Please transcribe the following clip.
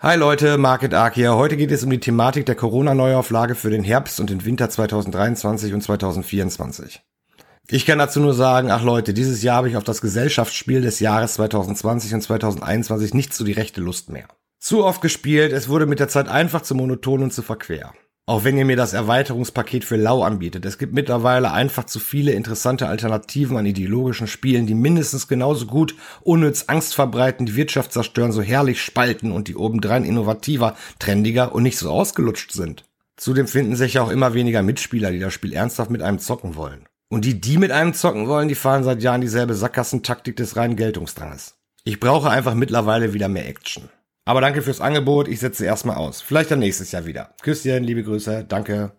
Hi Leute, Market Arc hier. Heute geht es um die Thematik der Corona-Neuauflage für den Herbst und den Winter 2023 und 2024. Ich kann dazu nur sagen, ach Leute, dieses Jahr habe ich auf das Gesellschaftsspiel des Jahres 2020 und 2021 nicht so die rechte Lust mehr. Zu oft gespielt, es wurde mit der Zeit einfach zu monoton und zu verquer. Auch wenn ihr mir das Erweiterungspaket für Lau anbietet, es gibt mittlerweile einfach zu viele interessante Alternativen an ideologischen Spielen, die mindestens genauso gut unnütz Angst verbreiten, die Wirtschaft zerstören, so herrlich spalten und die obendrein innovativer, trendiger und nicht so ausgelutscht sind. Zudem finden sich ja auch immer weniger Mitspieler, die das Spiel ernsthaft mit einem zocken wollen. Und die, die mit einem zocken wollen, die fahren seit Jahren dieselbe Sackgassentaktik des reinen Geltungsdranges. Ich brauche einfach mittlerweile wieder mehr Action. Aber danke fürs Angebot. Ich setze erstmal aus. Vielleicht dann nächstes Jahr wieder. Küsschen, liebe Grüße. Danke.